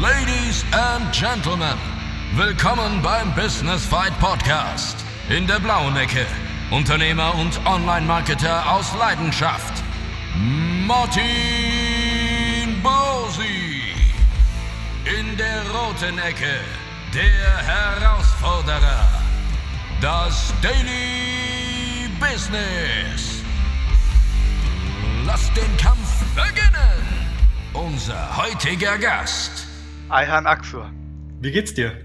Ladies and Gentlemen, willkommen beim Business Fight Podcast. In der blauen Ecke, Unternehmer und Online-Marketer aus Leidenschaft, Martin Bosi. In der roten Ecke, der Herausforderer, das Daily Business. Lasst den Kampf beginnen. Unser heutiger Gast. Ayhan Aksur. Wie geht's dir?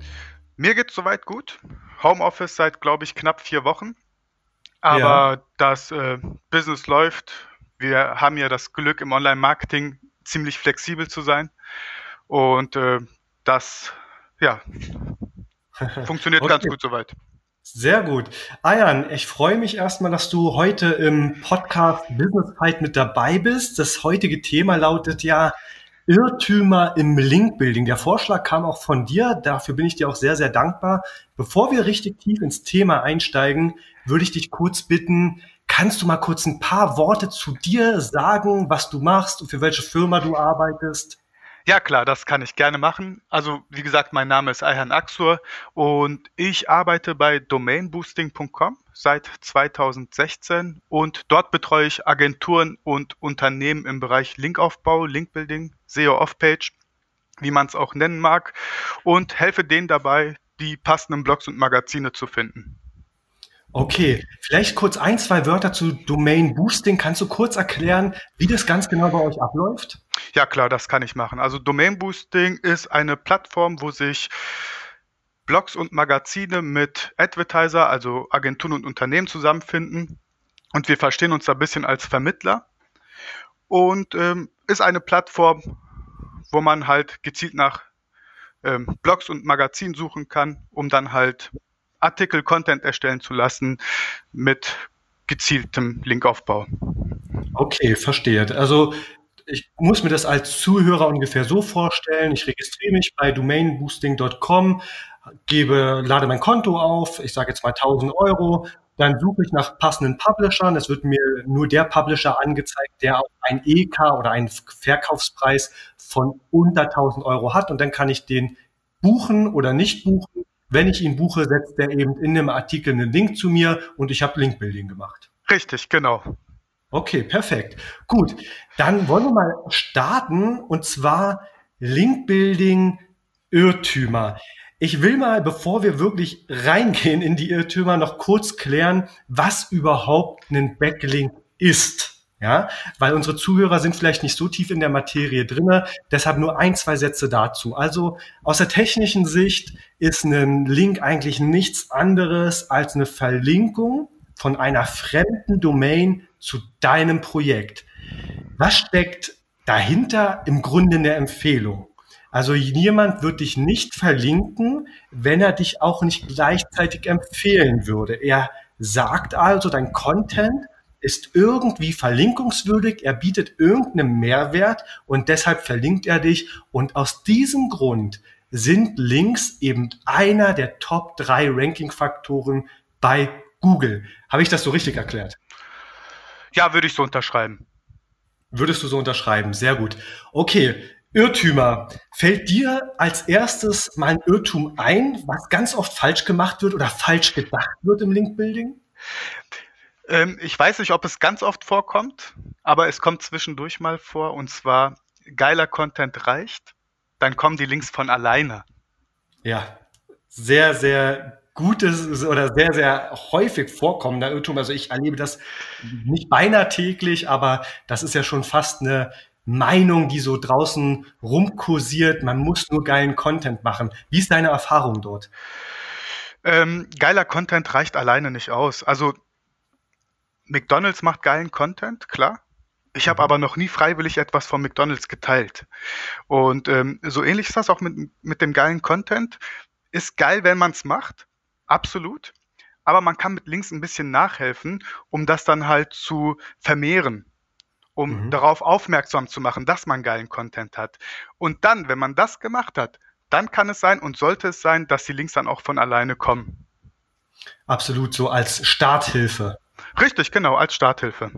Mir geht's soweit gut. Homeoffice seit, glaube ich, knapp vier Wochen. Aber Ja. das äh, Business läuft. Wir haben ja das Glück, im Online-Marketing ziemlich flexibel zu sein. Und äh, das, ja, funktioniert ganz Okay. gut soweit. Sehr gut. Ayan, ich freue mich erstmal, dass du heute im Podcast Business Fight mit dabei bist. Das heutige Thema lautet ja Irrtümer im Linkbuilding. Der Vorschlag kam auch von dir. Dafür bin ich dir auch sehr, sehr dankbar. Bevor wir richtig tief ins Thema einsteigen, würde ich dich kurz bitten, kannst du mal kurz ein paar Worte zu dir sagen, was du machst und für welche Firma du arbeitest? Ja, klar, das kann ich gerne machen. Also, wie gesagt, mein Name ist Ayhan Aksur und ich arbeite bei domainboosting.com seit 2016 und dort betreue ich Agenturen und Unternehmen im Bereich Linkaufbau, Linkbuilding, SEO Off-Page, wie man es auch nennen mag, und helfe denen dabei, die passenden Blogs und Magazine zu finden. Okay, vielleicht kurz ein, zwei Wörter zu Domain Boosting. Kannst du kurz erklären, wie das ganz genau bei euch abläuft? Ja, klar, das kann ich machen. Also Domain Boosting ist eine Plattform, wo sich Blogs und Magazine mit Advertiser, also Agenturen und Unternehmen zusammenfinden. Und wir verstehen uns da ein bisschen als Vermittler. Und ähm, ist eine Plattform, wo man halt gezielt nach ähm, Blogs und Magazinen suchen kann, um dann halt Artikel, Content erstellen zu lassen mit gezieltem Linkaufbau. Okay, verstehe. Also ich muss mir das als Zuhörer ungefähr so vorstellen. Ich registriere mich bei domainboosting.com, gebe, lade mein Konto auf, ich sage jetzt mal 1000 Euro, dann suche ich nach passenden Publishern. Es wird mir nur der Publisher angezeigt, der auch ein EK oder einen Verkaufspreis von unter 1000 Euro hat und dann kann ich den buchen oder nicht buchen. Wenn ich ihn buche, setzt er eben in dem Artikel einen Link zu mir und ich habe Linkbuilding gemacht. Richtig, genau. Okay, perfekt. Gut, dann wollen wir mal starten und zwar Linkbuilding Irrtümer. Ich will mal, bevor wir wirklich reingehen in die Irrtümer, noch kurz klären, was überhaupt ein Backlink ist. Ja, weil unsere Zuhörer sind vielleicht nicht so tief in der Materie drinne. Deshalb nur ein, zwei Sätze dazu. Also aus der technischen Sicht ist ein Link eigentlich nichts anderes als eine Verlinkung von einer fremden Domain zu deinem Projekt. Was steckt dahinter im Grunde in der Empfehlung? Also jemand wird dich nicht verlinken, wenn er dich auch nicht gleichzeitig empfehlen würde. Er sagt also, dein Content ist irgendwie verlinkungswürdig, er bietet irgendeinen Mehrwert und deshalb verlinkt er dich. Und aus diesem Grund sind Links eben einer der Top drei Ranking-Faktoren bei Google. Habe ich das so richtig erklärt? Ja, würde ich so unterschreiben. Würdest du so unterschreiben? Sehr gut. Okay, Irrtümer. Fällt dir als erstes mal ein Irrtum ein, was ganz oft falsch gemacht wird oder falsch gedacht wird im Linkbuilding? Ähm, ich weiß nicht, ob es ganz oft vorkommt, aber es kommt zwischendurch mal vor und zwar geiler Content reicht, dann kommen die Links von alleine. Ja, sehr, sehr gutes oder sehr, sehr häufig vorkommender Irrtum. Also ich erlebe das nicht beinahe täglich, aber das ist ja schon fast eine Meinung, die so draußen rumkursiert. Man muss nur geilen Content machen. Wie ist deine Erfahrung dort? Ähm, geiler Content reicht alleine nicht aus. Also McDonald's macht geilen Content, klar. Ich habe aber noch nie freiwillig etwas von McDonald's geteilt. Und ähm, so ähnlich ist das auch mit, mit dem geilen Content. Ist geil, wenn man es macht, absolut. Aber man kann mit Links ein bisschen nachhelfen, um das dann halt zu vermehren, um Mhm. darauf aufmerksam zu machen, dass man geilen Content hat. Und dann, wenn man das gemacht hat, dann kann es sein und sollte es sein, dass die Links dann auch von alleine kommen. Absolut so als Starthilfe. Richtig, genau, als Starthilfe.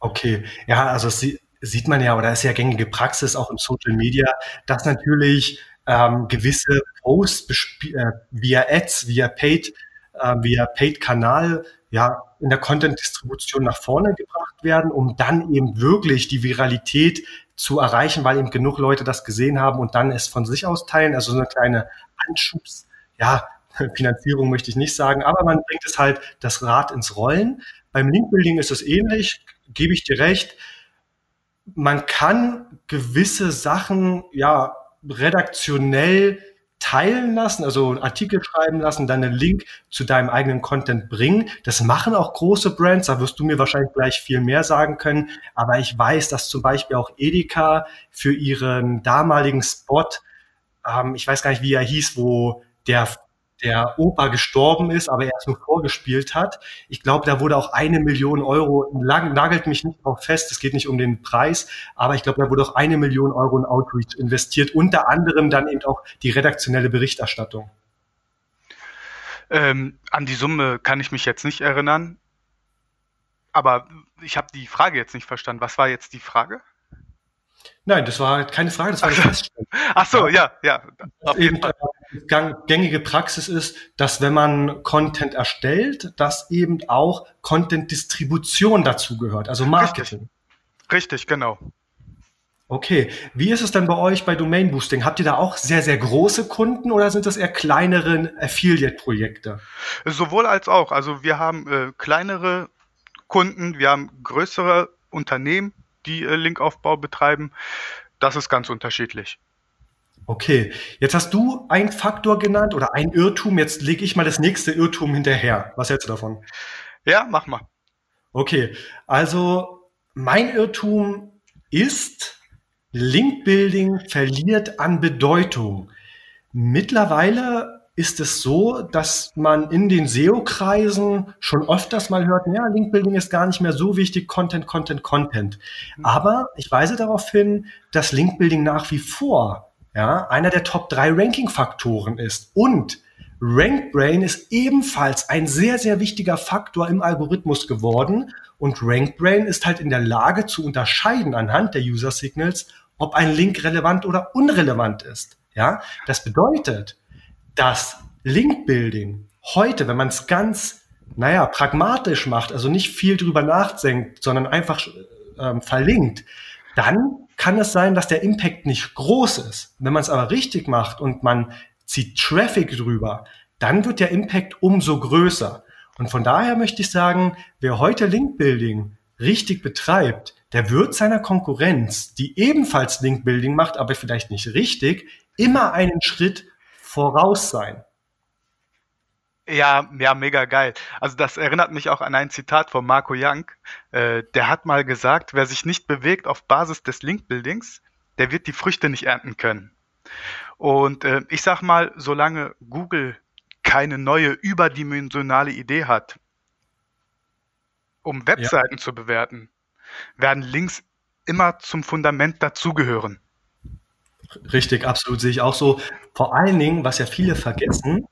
Okay, ja, also sie- sieht man ja, oder ist ja gängige Praxis auch im Social Media, dass natürlich ähm, gewisse Posts äh, via Ads, via Paid, äh, via Paid-Kanal ja, in der Content-Distribution nach vorne gebracht werden, um dann eben wirklich die Viralität zu erreichen, weil eben genug Leute das gesehen haben und dann es von sich aus teilen. Also so eine kleine Anschubs, ja, Finanzierung möchte ich nicht sagen, aber man bringt es halt das Rad ins Rollen. Beim Linkbuilding ist es ähnlich, gebe ich dir recht. Man kann gewisse Sachen ja redaktionell teilen lassen, also Artikel schreiben lassen, dann einen Link zu deinem eigenen Content bringen. Das machen auch große Brands, da wirst du mir wahrscheinlich gleich viel mehr sagen können. Aber ich weiß, dass zum Beispiel auch Edeka für ihren damaligen Spot, ähm, ich weiß gar nicht, wie er hieß, wo der der Opa gestorben ist, aber er es nur vorgespielt hat. Ich glaube, da wurde auch eine Million Euro, lang, nagelt mich nicht drauf fest, es geht nicht um den Preis, aber ich glaube, da wurde auch eine Million Euro in Outreach investiert, unter anderem dann eben auch die redaktionelle Berichterstattung. Ähm, an die Summe kann ich mich jetzt nicht erinnern, aber ich habe die Frage jetzt nicht verstanden. Was war jetzt die Frage? Nein, das war keine Frage, das war eine Feststellung. Ach so, ja, ja. Auf jeden Fall. Gängige Praxis ist, dass wenn man Content erstellt, dass eben auch Content-Distribution dazugehört, also Marketing. Richtig. Richtig, genau. Okay, wie ist es denn bei euch bei Domain Boosting? Habt ihr da auch sehr, sehr große Kunden oder sind das eher kleinere Affiliate-Projekte? Sowohl als auch. Also wir haben äh, kleinere Kunden, wir haben größere Unternehmen, die äh, Linkaufbau betreiben. Das ist ganz unterschiedlich. Okay, jetzt hast du einen Faktor genannt oder ein Irrtum. Jetzt lege ich mal das nächste Irrtum hinterher. Was hältst du davon? Ja, mach mal. Okay, also mein Irrtum ist, Linkbuilding verliert an Bedeutung. Mittlerweile ist es so, dass man in den SEO-Kreisen schon öfters mal hört, ja, Linkbuilding ist gar nicht mehr so wichtig, Content, Content, Content. Mhm. Aber ich weise darauf hin, dass Linkbuilding nach wie vor ja, einer der Top 3 Ranking-Faktoren ist. Und RankBrain ist ebenfalls ein sehr, sehr wichtiger Faktor im Algorithmus geworden. Und RankBrain ist halt in der Lage zu unterscheiden anhand der User Signals, ob ein Link relevant oder unrelevant ist. Ja, das bedeutet, dass Link-Building heute, wenn man es ganz, naja, pragmatisch macht, also nicht viel drüber nachdenkt, sondern einfach ähm, verlinkt, dann kann es sein, dass der Impact nicht groß ist. Wenn man es aber richtig macht und man zieht Traffic drüber, dann wird der Impact umso größer. Und von daher möchte ich sagen, wer heute Link-Building richtig betreibt, der wird seiner Konkurrenz, die ebenfalls Link-Building macht, aber vielleicht nicht richtig, immer einen Schritt voraus sein. Ja, ja, mega geil. Also das erinnert mich auch an ein Zitat von Marco Young. Äh, der hat mal gesagt, wer sich nicht bewegt auf Basis des Link-Buildings, der wird die Früchte nicht ernten können. Und äh, ich sag mal, solange Google keine neue überdimensionale Idee hat, um Webseiten ja. zu bewerten, werden Links immer zum Fundament dazugehören. Richtig, absolut sehe ich auch so. Vor allen Dingen, was ja viele vergessen,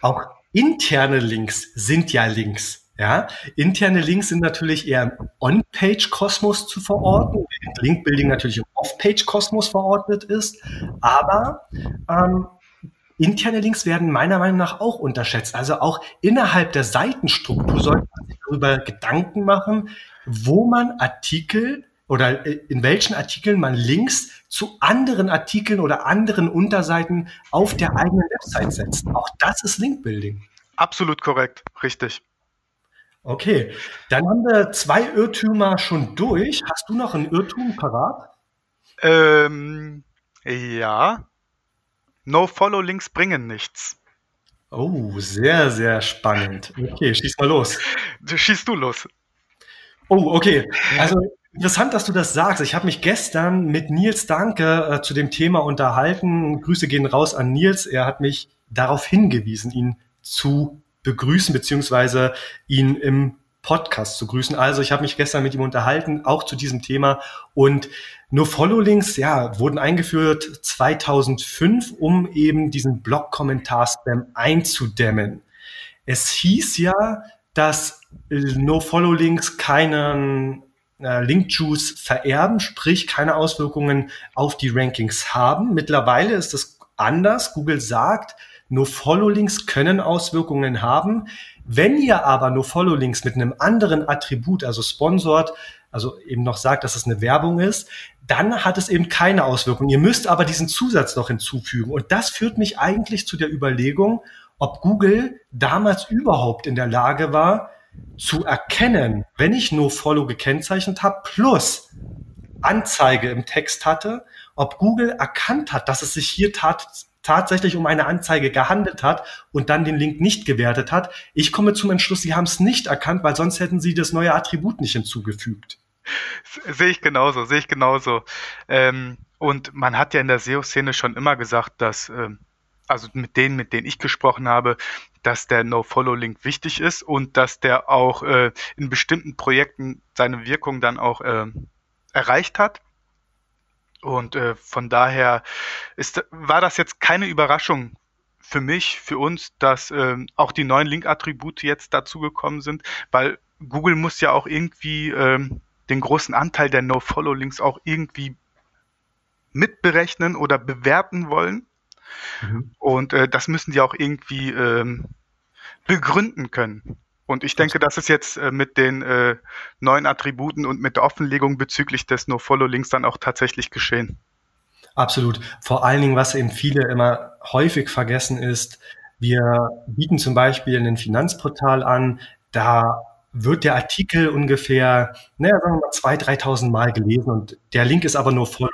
auch interne Links sind ja Links. Ja, interne Links sind natürlich eher im On-Page-Kosmos zu verorten, während Link-Building natürlich im Off-Page-Kosmos verordnet ist. Aber ähm, interne Links werden meiner Meinung nach auch unterschätzt. Also auch innerhalb der Seitenstruktur sollte man sich darüber Gedanken machen, wo man Artikel oder äh, in welchen Artikeln man Links zu anderen Artikeln oder anderen Unterseiten auf der eigenen Website setzt. Auch das ist Linkbuilding. Absolut korrekt, richtig. Okay, dann haben wir zwei Irrtümer schon durch. Hast du noch einen Irrtum parat? Ähm, ja. No-Follow-Links bringen nichts. Oh, sehr, sehr spannend. Okay, schieß mal los. Schieß du los. Oh, okay. Also Interessant, dass du das sagst. Ich habe mich gestern mit Nils Danke äh, zu dem Thema unterhalten. Grüße gehen raus an Nils. Er hat mich darauf hingewiesen, ihn zu begrüßen, beziehungsweise ihn im Podcast zu grüßen. Also ich habe mich gestern mit ihm unterhalten, auch zu diesem Thema. Und nur Follow-Links, ja, wurden eingeführt 2005, um eben diesen Blog-Kommentar-Spam einzudämmen. Es hieß ja, dass No-Follow-Links keinen Link-Juice vererben, sprich keine Auswirkungen auf die Rankings haben. Mittlerweile ist das anders. Google sagt, No-Follow-Links können Auswirkungen haben. Wenn ihr aber No-Follow-Links mit einem anderen Attribut, also sponsored, also eben noch sagt, dass es eine Werbung ist, dann hat es eben keine Auswirkung. Ihr müsst aber diesen Zusatz noch hinzufügen. Und das führt mich eigentlich zu der Überlegung, ob Google damals überhaupt in der Lage war, zu erkennen, wenn ich No-Follow gekennzeichnet habe, plus Anzeige im Text hatte, ob Google erkannt hat, dass es sich hier tat, tatsächlich um eine Anzeige gehandelt hat und dann den Link nicht gewertet hat. Ich komme zum Entschluss, sie haben es nicht erkannt, weil sonst hätten sie das neue Attribut nicht hinzugefügt. Sehe ich genauso, sehe ich genauso. Ähm, und man hat ja in der SEO-Szene schon immer gesagt, dass, ähm, also mit denen, mit denen ich gesprochen habe, dass der No-Follow-Link wichtig ist und dass der auch äh, in bestimmten Projekten seine Wirkung dann auch äh, erreicht hat. Und äh, von daher ist, war das jetzt keine Überraschung für mich, für uns, dass ähm, auch die neuen Link-Attribute jetzt dazugekommen sind, weil Google muss ja auch irgendwie ähm, den großen Anteil der No-Follow-Links auch irgendwie mitberechnen oder bewerten wollen. Mhm. Und äh, das müssen die auch irgendwie ähm, begründen können. Und ich denke, das ist jetzt äh, mit den äh, neuen Attributen und mit der Offenlegung bezüglich des No-Follow-Links dann auch tatsächlich geschehen. Absolut. Vor allen Dingen, was eben viele immer häufig vergessen ist, wir bieten zum Beispiel ein Finanzportal an, da wird der Artikel ungefähr, naja, sagen wir mal, 2.000, 3.000 Mal gelesen und der Link ist aber nur voll.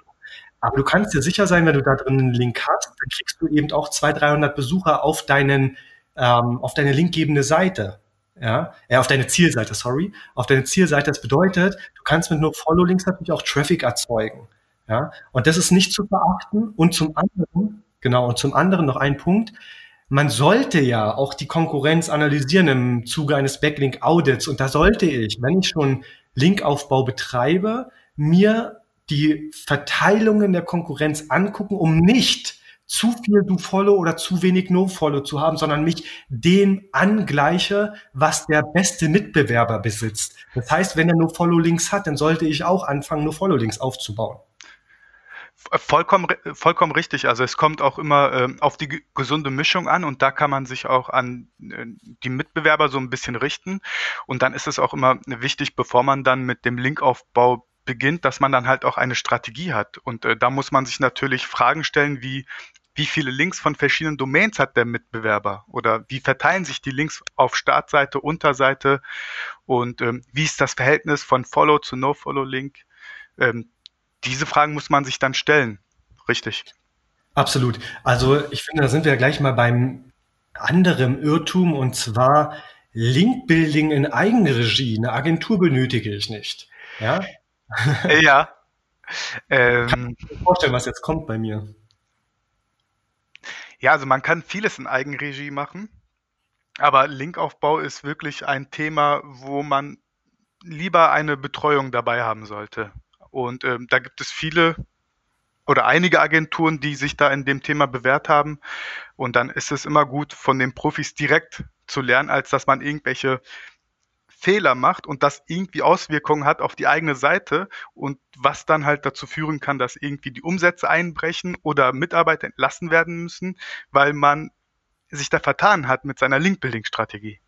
Aber du kannst dir sicher sein, wenn du da drin einen Link hast, dann kriegst du eben auch 200, 300 Besucher auf deinen, ähm, auf deine linkgebende Seite ja, äh, auf deine Zielseite, sorry, auf deine Zielseite. Das bedeutet, du kannst mit nur Follow-Links natürlich auch Traffic erzeugen, ja, und das ist nicht zu verachten. Und zum anderen, genau, und zum anderen noch ein Punkt, man sollte ja auch die Konkurrenz analysieren im Zuge eines Backlink-Audits. Und da sollte ich, wenn ich schon Linkaufbau betreibe, mir die Verteilungen der Konkurrenz angucken, um nicht zu viel Do-Follow oder zu wenig No-Follow zu haben, sondern mich dem angleiche, was der beste Mitbewerber besitzt. Das heißt, wenn er No-Follow-Links hat, dann sollte ich auch anfangen, No-Follow-Links aufzubauen. Vollkommen, vollkommen richtig. Also es kommt auch immer äh, auf die gesunde Mischung an und da kann man sich auch an äh, die Mitbewerber so ein bisschen richten. Und dann ist es auch immer wichtig, bevor man dann mit dem Linkaufbau beginnt, dass man dann halt auch eine Strategie hat. Und äh, da muss man sich natürlich Fragen stellen, wie wie viele Links von verschiedenen Domains hat der Mitbewerber oder wie verteilen sich die Links auf Startseite, Unterseite und ähm, wie ist das Verhältnis von Follow zu No-Follow-Link? Ähm, diese Fragen muss man sich dann stellen. Richtig. Absolut. Also ich finde, da sind wir gleich mal beim anderen Irrtum und zwar Link-Building in Eigenregie. Eine Agentur benötige ich nicht. Ja. ja. Ähm, Kann ich mir vorstellen, was jetzt kommt bei mir. Ja, also man kann vieles in Eigenregie machen, aber Linkaufbau ist wirklich ein Thema, wo man lieber eine Betreuung dabei haben sollte. Und ähm, da gibt es viele oder einige Agenturen, die sich da in dem Thema bewährt haben. Und dann ist es immer gut, von den Profis direkt zu lernen, als dass man irgendwelche Fehler macht und das irgendwie Auswirkungen hat auf die eigene Seite und was dann halt dazu führen kann, dass irgendwie die Umsätze einbrechen oder Mitarbeiter entlassen werden müssen, weil man sich da vertan hat mit seiner Link-Building-Strategie.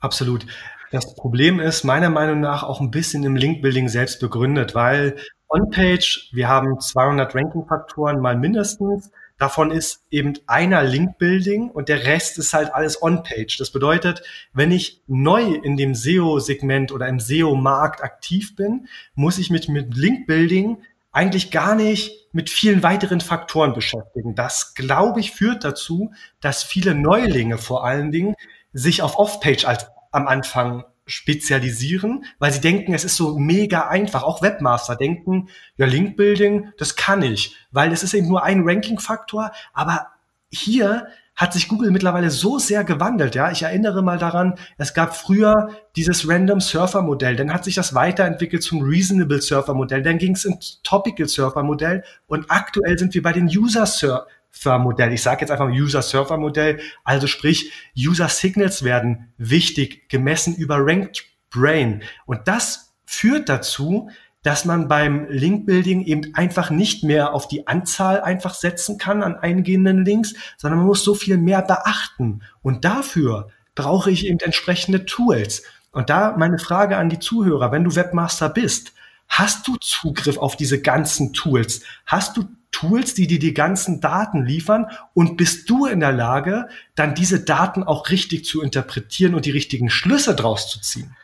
Absolut. Das Problem ist meiner Meinung nach auch ein bisschen im Link-Building selbst begründet, weil On-Page, wir haben 200 Ranking-Faktoren mal mindestens Davon ist eben einer Link-Building und der Rest ist halt alles On-Page. Das bedeutet, wenn ich neu in dem SEO-Segment oder im SEO-Markt aktiv bin, muss ich mich mit Link-Building eigentlich gar nicht mit vielen weiteren Faktoren beschäftigen. Das, glaube ich, führt dazu, dass viele Neulinge vor allen Dingen sich auf Off-Page als am Anfang spezialisieren, weil sie denken, es ist so mega einfach. Auch Webmaster denken, ja, Link-Building, das kann ich, weil es ist eben nur ein Ranking-Faktor, aber hier hat sich Google mittlerweile so sehr gewandelt, ja. Ich erinnere mal daran, es gab früher dieses Random Surfer Modell, dann hat sich das weiterentwickelt zum Reasonable Surfer Modell, dann ging es ins Topical Surfer Modell und aktuell sind wir bei den User Surfer Server-Modell. Ich sage jetzt einfach User-Server-Modell. Also sprich, User-Signals werden wichtig gemessen über Ranked Brain. Und das führt dazu, dass man beim Link-Building eben einfach nicht mehr auf die Anzahl einfach setzen kann an eingehenden Links, sondern man muss so viel mehr beachten. Und dafür brauche ich eben entsprechende Tools. Und da meine Frage an die Zuhörer, wenn du Webmaster bist, hast du Zugriff auf diese ganzen Tools? Hast du Tools, die dir die ganzen Daten liefern und bist du in der Lage, dann diese Daten auch richtig zu interpretieren und die richtigen Schlüsse draus zu ziehen?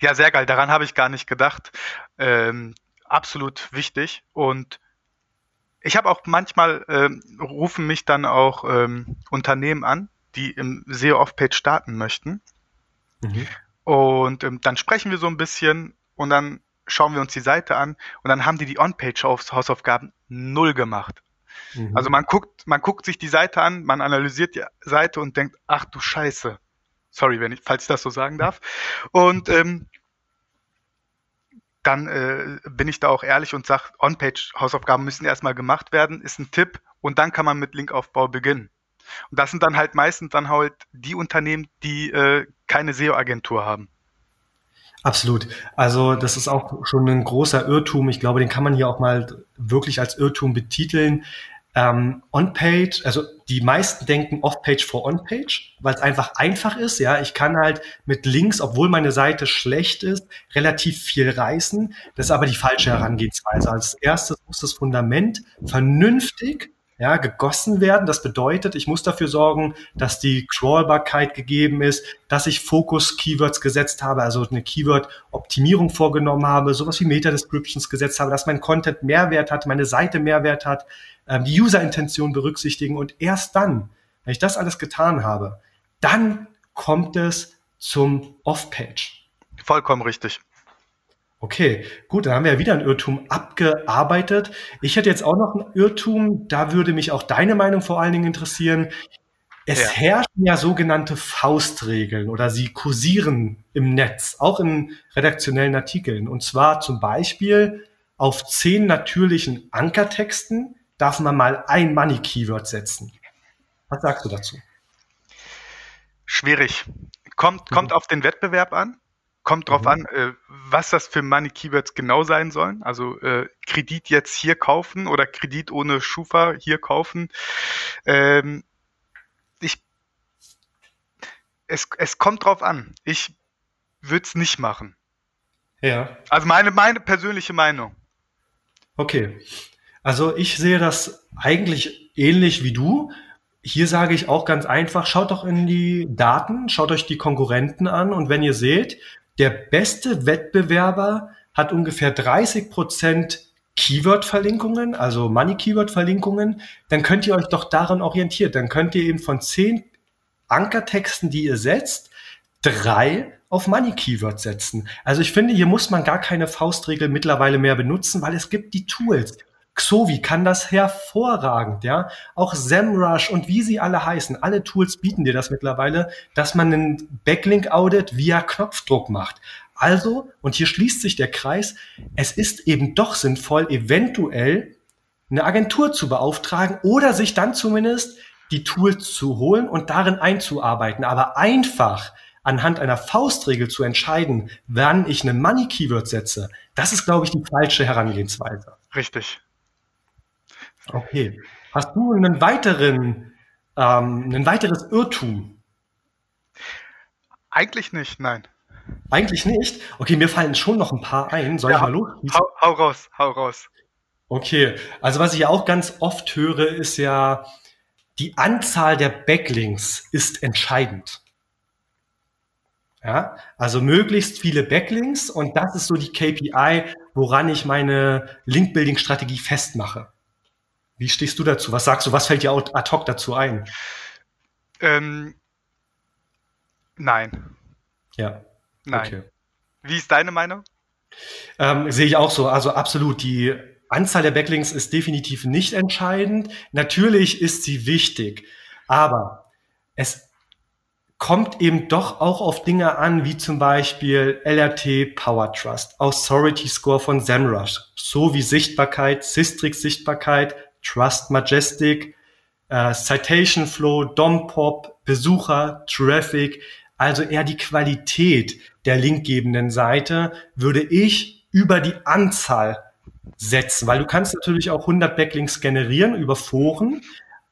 Ja, sehr geil. Daran habe ich gar nicht gedacht. Ähm, absolut wichtig. Und ich habe auch manchmal, ähm, rufen mich dann auch ähm, Unternehmen an, die im SEO Off-Page starten möchten. Mhm. Und ähm, dann sprechen wir so ein bisschen und dann schauen wir uns die Seite an und dann haben die die On-Page-Hausaufgaben null gemacht. Mhm. Also man guckt, man guckt sich die Seite an, man analysiert die Seite und denkt, ach du Scheiße. Sorry, wenn ich, falls ich das so sagen darf. Und ähm, dann äh, bin ich da auch ehrlich und sage, On-Page-Hausaufgaben müssen erstmal gemacht werden, ist ein Tipp und dann kann man mit Linkaufbau beginnen. Und das sind dann halt meistens dann halt die Unternehmen, die äh, keine SEO-Agentur haben. Absolut. Also das ist auch schon ein großer Irrtum. Ich glaube, den kann man hier auch mal wirklich als Irrtum betiteln. Ähm, On-Page, also die meisten denken Off-Page vor On-Page, weil es einfach einfach ist. Ja, ich kann halt mit Links, obwohl meine Seite schlecht ist, relativ viel reißen. Das ist aber die falsche Herangehensweise. Als erstes muss das Fundament vernünftig ja, gegossen werden. Das bedeutet, ich muss dafür sorgen, dass die Crawlbarkeit gegeben ist, dass ich Fokus-Keywords gesetzt habe, also eine Keyword-Optimierung vorgenommen habe, sowas wie Meta-Descriptions gesetzt habe, dass mein Content Mehrwert hat, meine Seite Mehrwert hat, ähm, die User-Intention berücksichtigen und erst dann, wenn ich das alles getan habe, dann kommt es zum Off-Page. Vollkommen richtig. Okay, gut, dann haben wir ja wieder ein Irrtum abgearbeitet. Ich hätte jetzt auch noch ein Irrtum, da würde mich auch deine Meinung vor allen Dingen interessieren. Es ja. herrschen ja sogenannte Faustregeln oder sie kursieren im Netz, auch in redaktionellen Artikeln. Und zwar zum Beispiel auf zehn natürlichen Ankertexten darf man mal ein Money-Keyword setzen. Was sagst du dazu? Schwierig. Kommt, kommt mhm. auf den Wettbewerb an. Kommt drauf mhm. an, äh, was das für Money Keywords genau sein sollen. Also äh, Kredit jetzt hier kaufen oder Kredit ohne Schufa hier kaufen. Ähm, ich, es, es kommt drauf an. Ich würde es nicht machen. Ja. Also meine, meine persönliche Meinung. Okay. Also ich sehe das eigentlich ähnlich wie du. Hier sage ich auch ganz einfach, schaut doch in die Daten, schaut euch die Konkurrenten an und wenn ihr seht, der beste Wettbewerber hat ungefähr 30 Prozent Keyword-Verlinkungen, also Money-Keyword-Verlinkungen, dann könnt ihr euch doch daran orientieren. Dann könnt ihr eben von zehn Ankertexten, die ihr setzt, drei auf Money-Keywords setzen. Also ich finde, hier muss man gar keine Faustregel mittlerweile mehr benutzen, weil es gibt die Tools. Xovi kann das hervorragend, ja. Auch SEMrush und wie sie alle heißen, alle Tools bieten dir das mittlerweile, dass man einen Backlink-Audit via Knopfdruck macht. Also, und hier schließt sich der Kreis, es ist eben doch sinnvoll, eventuell eine Agentur zu beauftragen oder sich dann zumindest die Tools zu holen und darin einzuarbeiten. Aber einfach anhand einer Faustregel zu entscheiden, wann ich eine Money Keyword setze, das ist, glaube ich, die falsche Herangehensweise. Richtig. Okay. Hast du einen weiteren, ähm, ein weiteres Irrtum? Eigentlich nicht, nein. Eigentlich nicht? Okay, mir fallen schon noch ein paar ein. Soll ja, ich mal los? Hau, hau raus, hau raus. Okay, also was ich auch ganz oft höre, ist ja, die Anzahl der Backlinks ist entscheidend. Ja, also möglichst viele Backlinks und das ist so die KPI, woran ich meine Link-Building-Strategie festmache. Wie stehst du dazu? Was sagst du? Was fällt dir ad hoc dazu ein? Ähm, nein. Ja. Nein. Okay. Wie ist deine Meinung? Ähm, sehe ich auch so. Also absolut. Die Anzahl der Backlinks ist definitiv nicht entscheidend. Natürlich ist sie wichtig, aber es kommt eben doch auch auf Dinge an, wie zum Beispiel LRT Power Trust, Authority Score von SEMrush, sowie Sichtbarkeit, Sistrix Sichtbarkeit, Trust Majestic, äh, Citation Flow, DOM-Pop, Besucher, Traffic. Also eher die Qualität der linkgebenden Seite würde ich über die Anzahl setzen, weil du kannst natürlich auch 100 Backlinks generieren über Foren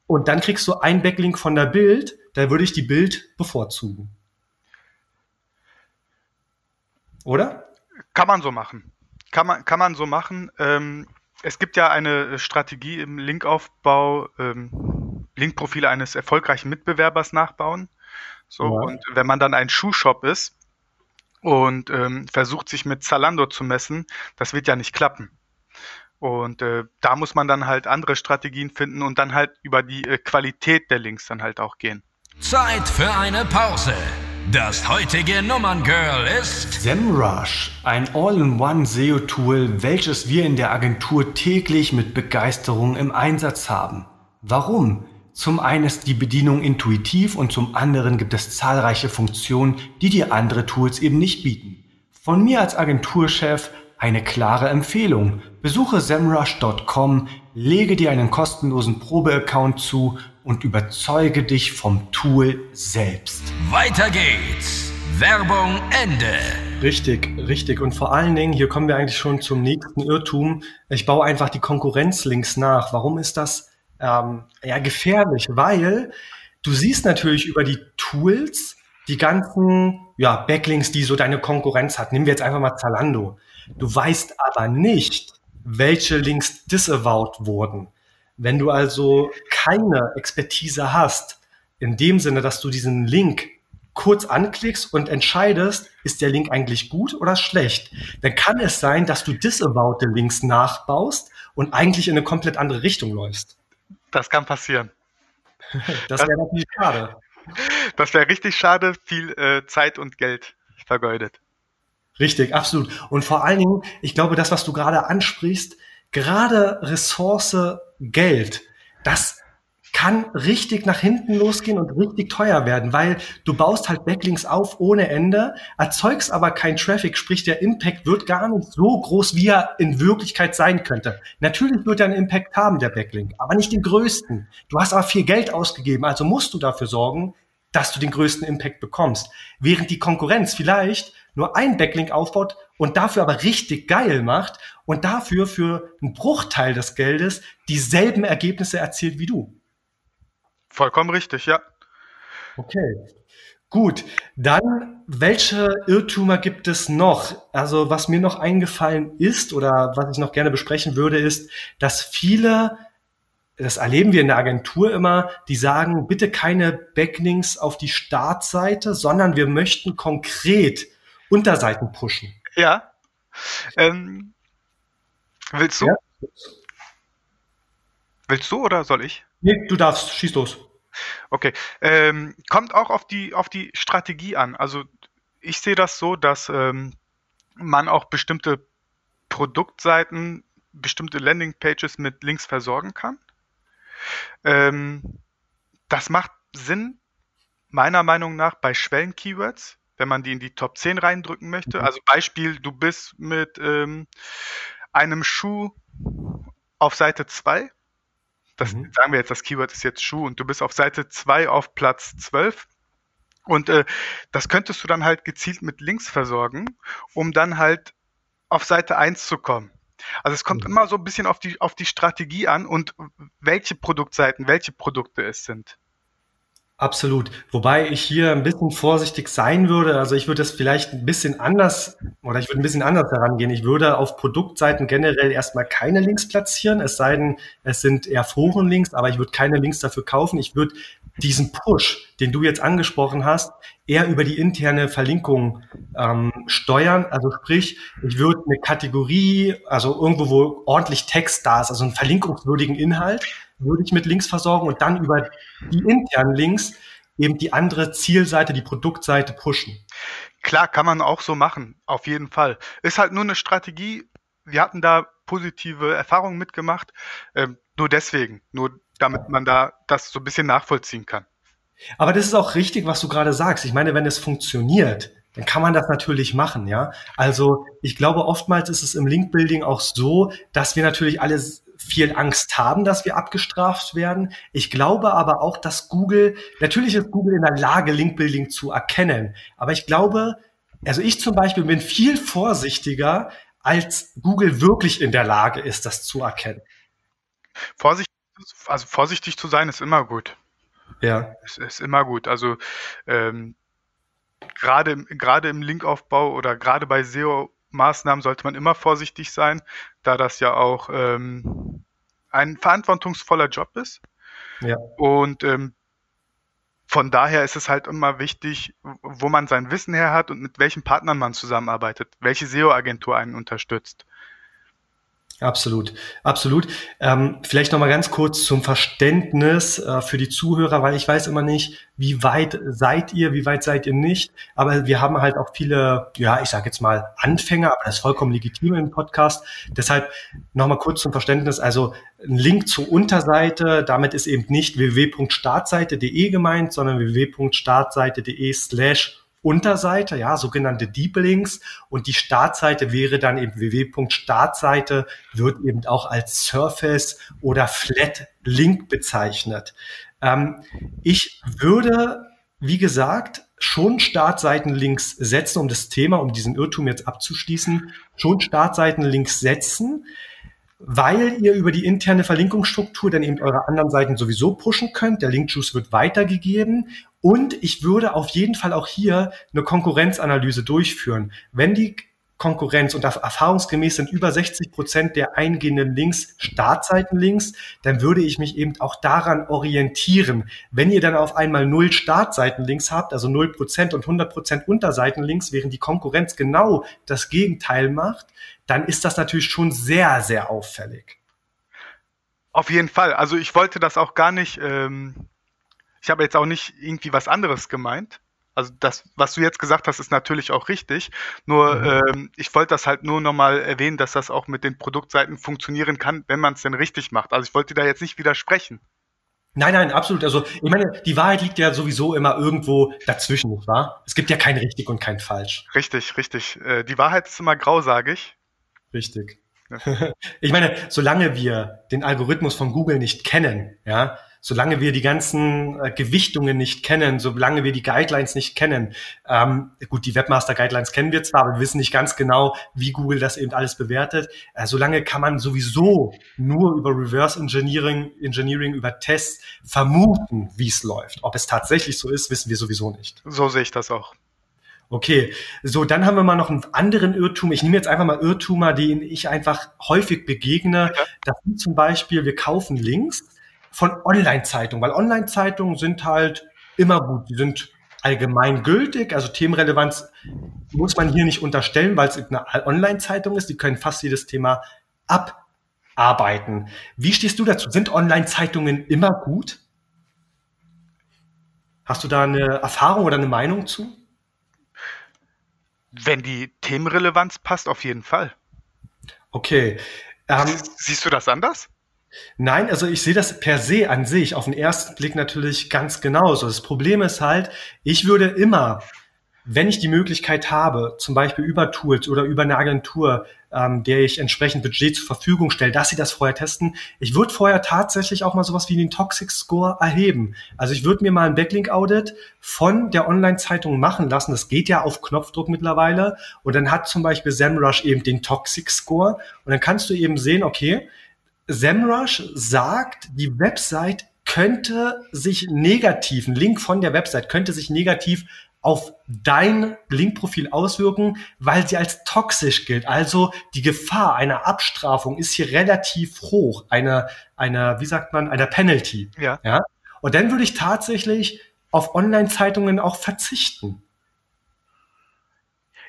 und dann kriegst du ein Backlink von der Bild, da würde ich die Bild bevorzugen. Oder? Kann man so machen. Kann man, kann man so machen. Ähm, es gibt ja eine Strategie im Linkaufbau, ähm, Linkprofile eines erfolgreichen Mitbewerbers nachbauen. So, ja. und wenn man dann ein Schuhshop ist und ähm, versucht, sich mit Zalando zu messen, das wird ja nicht klappen. Und äh, da muss man dann halt andere Strategien finden und dann halt über die äh, Qualität der Links dann halt auch gehen. Zeit für eine Pause. Das heutige Nummerngirl ist SEMrush, ein All-in-One SEO-Tool, welches wir in der Agentur täglich mit Begeisterung im Einsatz haben. Warum? Zum einen ist die Bedienung intuitiv und zum anderen gibt es zahlreiche Funktionen, die dir andere Tools eben nicht bieten. Von mir als Agenturchef eine klare Empfehlung. Besuche semrush.com, lege dir einen kostenlosen Probeaccount zu und überzeuge dich vom Tool selbst. Weiter geht's. Werbung Ende. Richtig, richtig. Und vor allen Dingen, hier kommen wir eigentlich schon zum nächsten Irrtum. Ich baue einfach die Konkurrenzlinks nach. Warum ist das ähm, ja, gefährlich, weil du siehst natürlich über die Tools die ganzen ja, Backlinks, die so deine Konkurrenz hat. Nehmen wir jetzt einfach mal Zalando. Du weißt aber nicht, welche Links disavowed wurden. Wenn du also keine Expertise hast, in dem Sinne, dass du diesen Link kurz anklickst und entscheidest, ist der Link eigentlich gut oder schlecht, dann kann es sein, dass du disavowed Links nachbaust und eigentlich in eine komplett andere Richtung läufst. Das kann passieren. das wäre natürlich schade. Das wäre richtig schade, viel äh, Zeit und Geld vergeudet. Richtig, absolut. Und vor allen Dingen, ich glaube, das, was du gerade ansprichst, gerade Ressource Geld, das kann richtig nach hinten losgehen und richtig teuer werden, weil du baust halt Backlinks auf ohne Ende, erzeugst aber kein Traffic, sprich der Impact wird gar nicht so groß, wie er in Wirklichkeit sein könnte. Natürlich wird er einen Impact haben, der Backlink, aber nicht den größten. Du hast aber viel Geld ausgegeben, also musst du dafür sorgen, dass du den größten Impact bekommst. Während die Konkurrenz vielleicht nur ein Backlink aufbaut und dafür aber richtig geil macht und dafür für einen Bruchteil des Geldes dieselben Ergebnisse erzielt wie du. Vollkommen richtig, ja. Okay. Gut, dann welche Irrtümer gibt es noch? Also was mir noch eingefallen ist oder was ich noch gerne besprechen würde, ist, dass viele, das erleben wir in der Agentur immer, die sagen, bitte keine Backlinks auf die Startseite, sondern wir möchten konkret Unterseiten pushen. Ja. Ähm, willst du? Ja. Willst du oder soll ich? Nee, du darfst, schieß los. Okay. Ähm, kommt auch auf die, auf die Strategie an. Also ich sehe das so, dass ähm, man auch bestimmte Produktseiten, bestimmte Landingpages mit Links versorgen kann. Ähm, das macht Sinn, meiner Meinung nach, bei Schwellen-Keywords, wenn man die in die Top 10 reindrücken möchte. Mhm. Also Beispiel, du bist mit ähm, einem Schuh auf Seite 2 das mhm. sagen wir jetzt, das Keyword ist jetzt Schuh und du bist auf Seite 2 auf Platz 12. Und äh, das könntest du dann halt gezielt mit Links versorgen, um dann halt auf Seite 1 zu kommen. Also es kommt mhm. immer so ein bisschen auf die, auf die Strategie an und welche Produktseiten, welche Produkte es sind. Absolut. Wobei ich hier ein bisschen vorsichtig sein würde. Also ich würde das vielleicht ein bisschen anders oder ich würde ein bisschen anders herangehen. Ich würde auf Produktseiten generell erstmal keine Links platzieren, es sei denn, es sind eher Forenlinks, aber ich würde keine Links dafür kaufen. Ich würde diesen Push, den du jetzt angesprochen hast, eher über die interne Verlinkung ähm, steuern. Also sprich, ich würde eine Kategorie, also irgendwo, wo ordentlich Text da ist, also einen verlinkungswürdigen Inhalt, würde ich mit Links versorgen und dann über die internen Links eben die andere Zielseite, die Produktseite pushen. Klar, kann man auch so machen, auf jeden Fall. Ist halt nur eine Strategie. Wir hatten da positive Erfahrungen mitgemacht. Ähm, nur deswegen, nur damit man da das so ein bisschen nachvollziehen kann. Aber das ist auch richtig, was du gerade sagst. Ich meine, wenn es funktioniert, dann kann man das natürlich machen, ja. Also ich glaube, oftmals ist es im Link-Building auch so, dass wir natürlich alle viel Angst haben, dass wir abgestraft werden. Ich glaube aber auch, dass Google, natürlich ist Google in der Lage, Linkbuilding zu erkennen. Aber ich glaube, also ich zum Beispiel bin viel vorsichtiger, als Google wirklich in der Lage ist, das zu erkennen. Vorsichtig, also vorsichtig zu sein ist immer gut. Ja. Es ist immer gut. Also ähm, gerade gerade im Linkaufbau oder gerade bei SEO-Maßnahmen sollte man immer vorsichtig sein, da das ja auch ähm, ein verantwortungsvoller Job ist. Ja. Und ähm, von daher ist es halt immer wichtig, wo man sein Wissen her hat und mit welchen Partnern man zusammenarbeitet, welche SEO-Agentur einen unterstützt. Absolut, absolut. Ähm, vielleicht noch mal ganz kurz zum Verständnis äh, für die Zuhörer, weil ich weiß immer nicht, wie weit seid ihr, wie weit seid ihr nicht. Aber wir haben halt auch viele, ja, ich sage jetzt mal Anfänger, aber das ist vollkommen legitim im Podcast. Deshalb noch mal kurz zum Verständnis. Also ein Link zur Unterseite, damit ist eben nicht www.startseite.de gemeint, sondern www.startseite.de slash Unterseite, ja, sogenannte Deep Links. Und die Startseite wäre dann eben www.startseite, wird eben auch als Surface oder Flat Link bezeichnet. Ähm, ich würde, wie gesagt, schon Startseitenlinks setzen, um das Thema, um diesen Irrtum jetzt abzuschließen, schon Startseitenlinks setzen weil ihr über die interne Verlinkungsstruktur dann eben eure anderen Seiten sowieso pushen könnt. Der Link-Juice wird weitergegeben und ich würde auf jeden Fall auch hier eine Konkurrenzanalyse durchführen. Wenn die Konkurrenz und erfahrungsgemäß sind über 60 Prozent der eingehenden Links Startseitenlinks, dann würde ich mich eben auch daran orientieren. Wenn ihr dann auf einmal null Startseitenlinks habt, also null Prozent und 100 Prozent Unterseitenlinks, während die Konkurrenz genau das Gegenteil macht, dann ist das natürlich schon sehr, sehr auffällig. Auf jeden Fall. Also ich wollte das auch gar nicht, ähm, ich habe jetzt auch nicht irgendwie was anderes gemeint. Also das, was du jetzt gesagt hast, ist natürlich auch richtig. Nur mhm. ähm, ich wollte das halt nur nochmal erwähnen, dass das auch mit den Produktseiten funktionieren kann, wenn man es denn richtig macht. Also ich wollte da jetzt nicht widersprechen. Nein, nein, absolut. Also ich meine, die Wahrheit liegt ja sowieso immer irgendwo dazwischen, nicht wahr? Es gibt ja kein richtig und kein falsch. Richtig, richtig. Äh, die Wahrheit ist immer grau, sage ich. Richtig. Ich meine, solange wir den Algorithmus von Google nicht kennen, ja, solange wir die ganzen äh, Gewichtungen nicht kennen, solange wir die Guidelines nicht kennen, ähm, gut, die Webmaster Guidelines kennen wir zwar, aber wir wissen nicht ganz genau, wie Google das eben alles bewertet. Äh, solange kann man sowieso nur über Reverse Engineering, Engineering über Tests vermuten, wie es läuft. Ob es tatsächlich so ist, wissen wir sowieso nicht. So sehe ich das auch. Okay, so dann haben wir mal noch einen anderen Irrtum. Ich nehme jetzt einfach mal Irrtumer, denen ich einfach häufig begegne. Ja. Das sind zum Beispiel, wir kaufen Links von Online-Zeitungen, weil Online-Zeitungen sind halt immer gut. Die sind allgemein gültig, also Themenrelevanz muss man hier nicht unterstellen, weil es eine Online-Zeitung ist. Die können fast jedes Thema abarbeiten. Wie stehst du dazu? Sind Online-Zeitungen immer gut? Hast du da eine Erfahrung oder eine Meinung zu? Wenn die Themenrelevanz passt, auf jeden Fall. Okay. Ähm, Siehst du das anders? Nein, also ich sehe das per se an sich auf den ersten Blick natürlich ganz genauso. Das Problem ist halt, ich würde immer wenn ich die Möglichkeit habe, zum Beispiel über Tools oder über eine Agentur, ähm, der ich entsprechend Budget zur Verfügung stelle, dass sie das vorher testen, ich würde vorher tatsächlich auch mal sowas wie den Toxic Score erheben. Also ich würde mir mal ein Backlink-Audit von der Online-Zeitung machen lassen. Das geht ja auf Knopfdruck mittlerweile. Und dann hat zum Beispiel SEMrush eben den Toxic Score. Und dann kannst du eben sehen, okay, SEMrush sagt, die Website könnte sich negativ, ein Link von der Website könnte sich negativ auf dein Linkprofil auswirken, weil sie als toxisch gilt. Also die Gefahr einer Abstrafung ist hier relativ hoch, einer, einer, wie sagt man, einer Penalty. Ja. ja? Und dann würde ich tatsächlich auf Online-Zeitungen auch verzichten.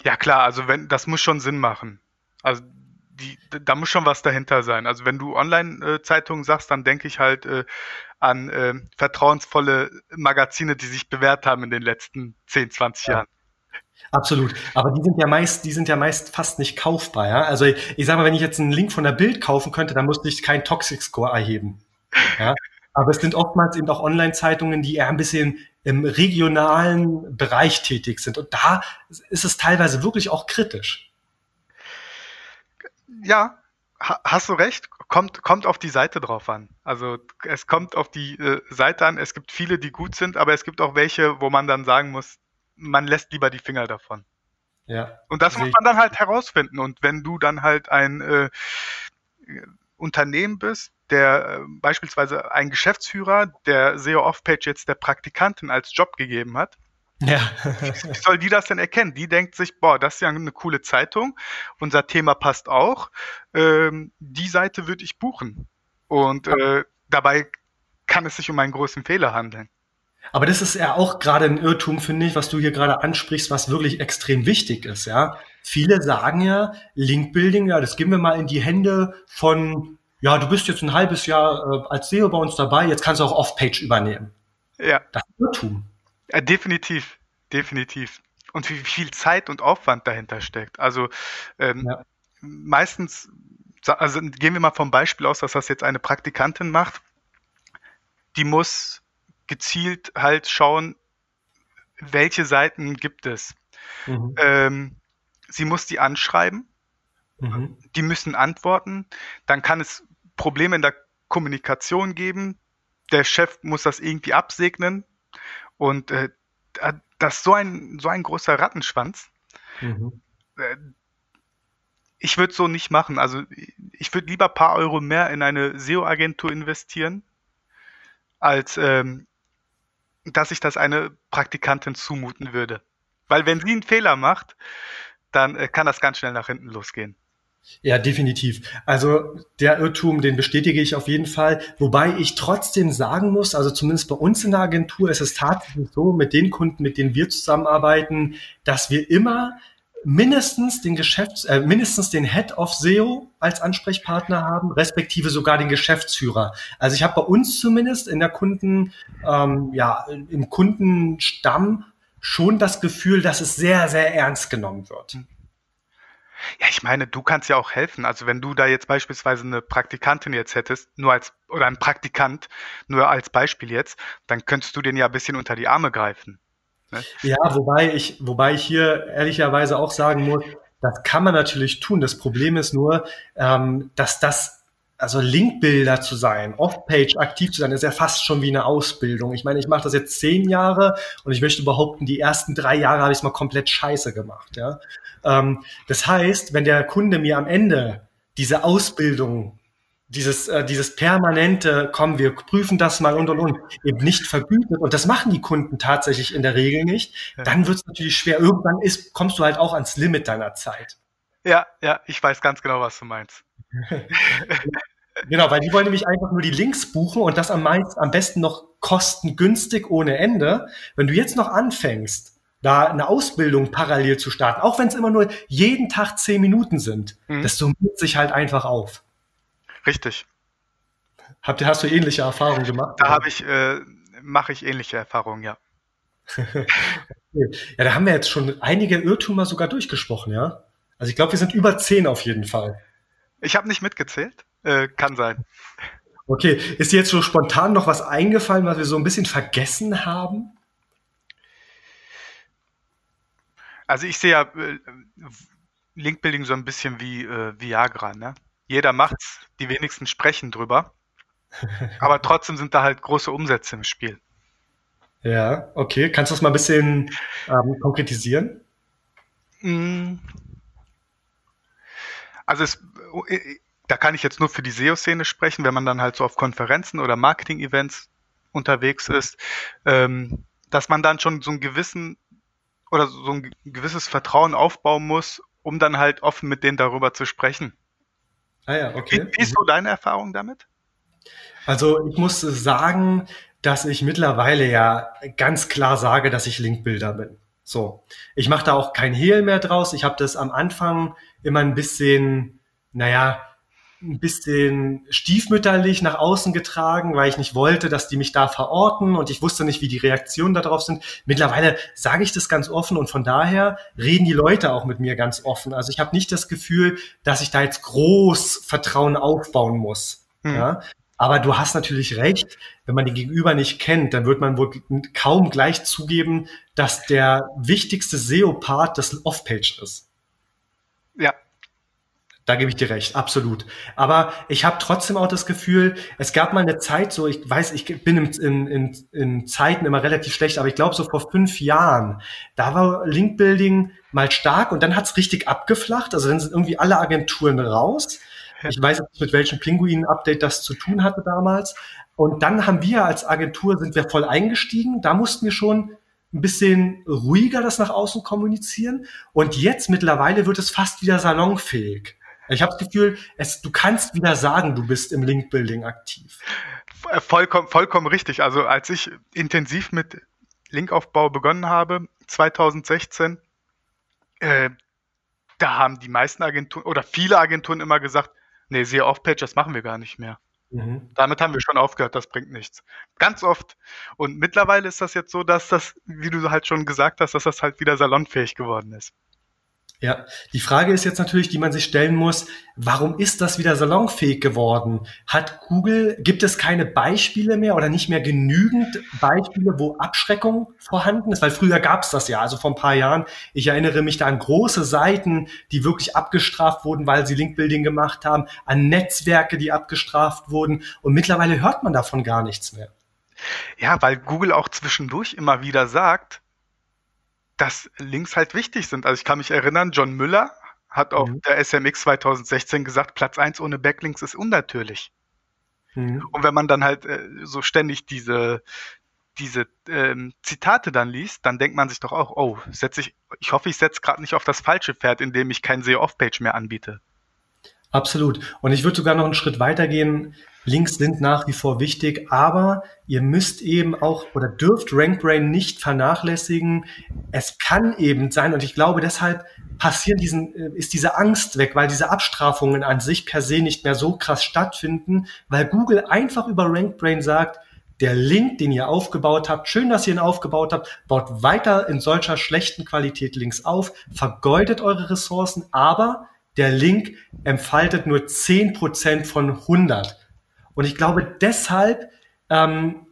Ja klar, also wenn das muss schon Sinn machen. Also die, da muss schon was dahinter sein. Also wenn du Online-Zeitungen sagst, dann denke ich halt äh, an äh, vertrauensvolle Magazine, die sich bewährt haben in den letzten 10, 20 ja. Jahren. Absolut. Aber die sind ja meist, die sind ja meist fast nicht kaufbar, ja. Also ich, ich sage mal, wenn ich jetzt einen Link von der Bild kaufen könnte, dann müsste ich keinen Toxic Score erheben. Ja. Aber es sind oftmals eben auch Online-Zeitungen, die eher ein bisschen im regionalen Bereich tätig sind. Und da ist es teilweise wirklich auch kritisch ja, ha hast du recht, kommt, kommt auf die Seite drauf an. Also es kommt auf die äh, Seite an. Es gibt viele, die gut sind, aber es gibt auch welche, wo man dann sagen muss, man lässt lieber die Finger davon. Ja. Und das muss man dann halt herausfinden. Und wenn du dann halt ein äh, Unternehmen bist, der äh, beispielsweise ein Geschäftsführer, der SEO Off-Page jetzt der Praktikantin als Job gegeben hat, ja. Wie soll die das denn erkennen? Die denkt sich, boah, das ist ja eine coole Zeitung, unser Thema passt auch, ähm, die Seite würde ich buchen. Und äh, dabei kann es sich um einen großen Fehler handeln. Aber das ist ja auch gerade ein Irrtum, finde ich, was du hier gerade ansprichst, was wirklich extrem wichtig ist, ja. Viele sagen ja, Linkbuilding, ja, das geben wir mal in die Hände von, ja, du bist jetzt ein halbes Jahr äh, als SEO bei uns dabei, jetzt kannst du auch Off-Page übernehmen. Ja. Das ist Irrtum. Ja, definitiv, definitiv. Und wie viel Zeit und Aufwand dahinter steckt. Also ähm, ja. meistens, also gehen wir mal vom Beispiel aus, dass das jetzt eine Praktikantin macht, die muss gezielt halt schauen, welche Seiten gibt es. Mhm. Ähm, sie muss die anschreiben, mhm. die müssen antworten, dann kann es Probleme in der Kommunikation geben, der Chef muss das irgendwie absegnen und äh, das ist so ein, so ein großer Rattenschwanz. Mhm. Äh, ich würde so nicht machen. Also ich würde lieber ein paar Euro mehr in eine SEO-Agentur investieren, als ähm, dass ich das eine Praktikantin zumuten würde. Weil wenn sie einen Fehler macht, dann äh, kann das ganz schnell nach hinten losgehen. Ja, definitiv. Also der Irrtum, den bestätige ich auf jeden Fall. Wobei ich trotzdem sagen muss, also zumindest bei uns in der Agentur ist es tatsächlich so, mit den Kunden, mit denen wir zusammenarbeiten, dass wir immer mindestens den Geschäfts-, äh, mindestens den Head of SEO als Ansprechpartner haben, respektive sogar den Geschäftsführer. Also ich habe bei uns zumindest in der Kunden, ähm, ja, im Kundenstamm schon das Gefühl, dass es sehr, sehr ernst genommen wird. Ja, ich meine, du kannst ja auch helfen. Also wenn du da jetzt beispielsweise eine Praktikantin jetzt hättest, nur als, oder ein Praktikant, nur als Beispiel jetzt, dann könntest du den ja ein bisschen unter die Arme greifen. Ne? Ja, wobei ich, wobei ich hier ehrlicherweise auch sagen muss, das kann man natürlich tun. Das Problem ist nur, ähm, dass das also Linkbilder zu sein, Off-Page aktiv zu sein, ist ja fast schon wie eine Ausbildung. Ich meine, ich mache das jetzt zehn Jahre und ich möchte behaupten, die ersten drei Jahre habe ich es mal komplett scheiße gemacht. Ja? Ähm, das heißt, wenn der Kunde mir am Ende diese Ausbildung, dieses, äh, dieses permanente, komm, wir prüfen das mal und und und, eben nicht vergütet, und das machen die Kunden tatsächlich in der Regel nicht, dann wird es natürlich schwer. Irgendwann ist, kommst du halt auch ans Limit deiner Zeit. Ja, ja, ich weiß ganz genau, was du meinst. genau, weil die wollen nämlich einfach nur die Links buchen und das am, meist, am besten noch kostengünstig ohne Ende. Wenn du jetzt noch anfängst, da eine Ausbildung parallel zu starten, auch wenn es immer nur jeden Tag zehn Minuten sind, mhm. das summiert sich halt einfach auf. Richtig. Habt, hast du ähnliche Erfahrungen gemacht? Da habe ich, äh, mache ich ähnliche Erfahrungen, ja. okay. Ja, da haben wir jetzt schon einige Irrtümer sogar durchgesprochen, ja. Also ich glaube, wir sind über zehn auf jeden Fall. Ich habe nicht mitgezählt. Äh, kann sein. Okay, ist dir jetzt so spontan noch was eingefallen, was wir so ein bisschen vergessen haben? Also ich sehe ja äh, Linkbuilding so ein bisschen wie äh, Viagra. Ne? Jeder macht's, die wenigsten sprechen drüber. Aber trotzdem sind da halt große Umsätze im Spiel. Ja, okay. Kannst du das mal ein bisschen ähm, konkretisieren? Mm. Also es, da kann ich jetzt nur für die SEO-Szene sprechen, wenn man dann halt so auf Konferenzen oder Marketing-Events unterwegs ist, ähm, dass man dann schon so einen gewissen oder so ein gewisses Vertrauen aufbauen muss, um dann halt offen mit denen darüber zu sprechen. Ah ja, okay. Wie, wie ist so deine Erfahrung damit? Also ich muss sagen, dass ich mittlerweile ja ganz klar sage, dass ich Linkbilder bin. So, ich mache da auch kein Hehl mehr draus. Ich habe das am Anfang immer ein bisschen, naja, ein bisschen stiefmütterlich nach außen getragen, weil ich nicht wollte, dass die mich da verorten und ich wusste nicht, wie die Reaktionen darauf sind. Mittlerweile sage ich das ganz offen und von daher reden die Leute auch mit mir ganz offen. Also ich habe nicht das Gefühl, dass ich da jetzt groß Vertrauen aufbauen muss. Hm. Ja? Aber du hast natürlich recht, wenn man den Gegenüber nicht kennt, dann wird man wohl kaum gleich zugeben, dass der wichtigste SEO-Part das Off-Page ist. Ja, Da gebe ich dir recht, absolut. Aber ich habe trotzdem auch das Gefühl, es gab mal eine Zeit, so ich weiß, ich bin in, in, in, in Zeiten immer relativ schlecht, aber ich glaube so vor fünf Jahren, da war Linkbuilding mal stark und dann hat's richtig abgeflacht. Also dann sind irgendwie alle Agenturen raus. Ich weiß nicht, mit welchem Pinguin-Update das zu tun hatte damals. Und dann haben wir als Agentur, sind wir voll eingestiegen. Da mussten wir schon ein bisschen ruhiger das nach außen kommunizieren. Und jetzt mittlerweile wird es fast wieder salonfähig. Ich habe das Gefühl, es, du kannst wieder sagen, du bist im Link-Building aktiv. Vollkommen, vollkommen richtig. Also als ich intensiv mit Linkaufbau begonnen habe, 2016, äh, da haben die meisten Agenturen oder viele Agenturen immer gesagt, nee, SEO Off-Page, das machen wir gar nicht mehr. Mhm. Damit haben wir schon aufgehört, das bringt nichts. Ganz oft. Und mittlerweile ist das jetzt so, dass das, wie du halt schon gesagt hast, dass das halt wieder salonfähig geworden ist. Ja, die Frage ist jetzt natürlich, die man sich stellen muss, warum ist das wieder salonfähig geworden? Hat Google, gibt es keine Beispiele mehr oder nicht mehr genügend Beispiele, wo Abschreckung vorhanden ist? Weil früher gab es das ja, also vor ein paar Jahren. Ich erinnere mich da an große Seiten, die wirklich abgestraft wurden, weil sie Linkbuilding gemacht haben, an Netzwerke, die abgestraft wurden. Und mittlerweile hört man davon gar nichts mehr. Ja, weil Google auch zwischendurch immer wieder sagt, dass Links halt wichtig sind. Also ich kann mich erinnern, John Müller hat auf mhm. der SMX 2016 gesagt, Platz 1 ohne Backlinks ist unnatürlich. Mhm. Und wenn man dann halt äh, so ständig diese, diese ähm, Zitate dann liest, dann denkt man sich doch auch, oh, setze ich, ich hoffe, ich setze gerade nicht auf das falsche Pferd, indem ich kein SEO-Off-Page mehr anbiete. Absolut. Und ich würde sogar noch einen Schritt weitergehen. Links sind nach wie vor wichtig, aber ihr müsst eben auch oder dürft RankBrain nicht vernachlässigen. Es kann eben sein, und ich glaube, deshalb passieren diesen, äh, ist diese Angst weg, weil diese Abstrafungen an sich per se nicht mehr so krass stattfinden, weil Google einfach über RankBrain sagt, der Link, den ihr aufgebaut habt, schön, dass ihr ihn aufgebaut habt, baut weiter in solcher schlechten Qualität Links auf, vergeudet eure Ressourcen, aber der Link entfaltet nur 10% von 100. Und ich glaube deshalb, ähm,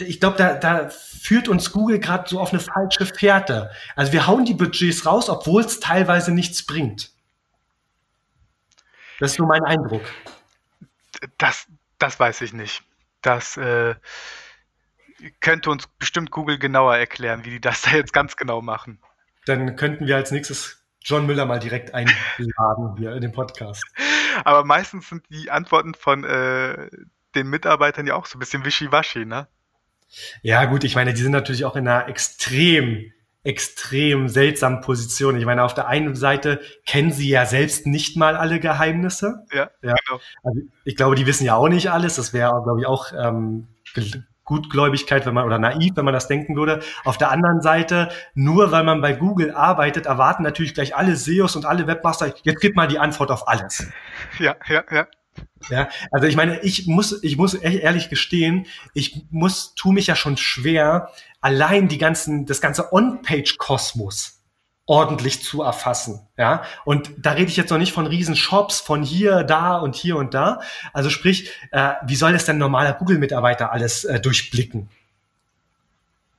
ich glaube, da, da führt uns Google gerade so auf eine falsche Fährte. Also wir hauen die Budgets raus, obwohl es teilweise nichts bringt. Das ist nur mein Eindruck. Das, das weiß ich nicht. Das äh, könnte uns bestimmt Google genauer erklären, wie die das da jetzt ganz genau machen. Dann könnten wir als nächstes John Müller mal direkt einladen hier in den Podcast. Aber meistens sind die Antworten von äh, den Mitarbeitern ja auch so ein bisschen wischiwaschi, ne? Ja, gut, ich meine, die sind natürlich auch in einer extrem, extrem seltsamen Position. Ich meine, auf der einen Seite kennen sie ja selbst nicht mal alle Geheimnisse. Ja, ja. genau. Also ich glaube, die wissen ja auch nicht alles. Das wäre, glaube ich, auch ähm, Gutgläubigkeit, wenn man oder naiv, wenn man das denken würde. Auf der anderen Seite, nur weil man bei Google arbeitet, erwarten natürlich gleich alle SEOs und alle Webmaster, jetzt gib mal die Antwort auf alles. Ja, ja, ja. Ja, also ich meine, ich muss, ich muss ehrlich gestehen, ich muss, tu mich ja schon schwer, allein die ganzen, das ganze On-Page-Kosmos ordentlich zu erfassen. Ja, und da rede ich jetzt noch nicht von Riesenshops, von hier, da und hier und da. Also sprich, äh, wie soll es denn ein normaler Google-Mitarbeiter alles äh, durchblicken?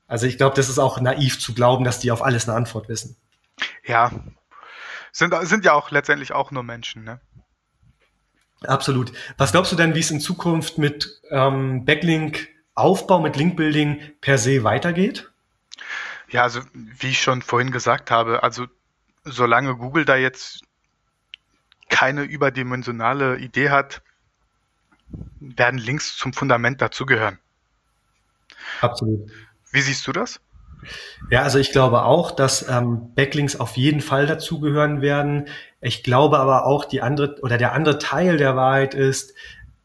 Also ich glaube, das ist auch naiv zu glauben, dass die auf alles eine Antwort wissen. Ja, sind, sind ja auch letztendlich auch nur Menschen, ne? Absolut. Was glaubst du denn, wie es in Zukunft mit ähm, Backlink-Aufbau, mit Linkbuilding per se weitergeht? Ja, also wie ich schon vorhin gesagt habe, also solange Google da jetzt keine überdimensionale Idee hat, werden Links zum Fundament dazugehören. Absolut. Wie siehst du das? Ja, also ich glaube auch, dass ähm, Backlinks auf jeden Fall dazugehören werden. Ich glaube aber auch, die andere oder der andere Teil der Wahrheit ist,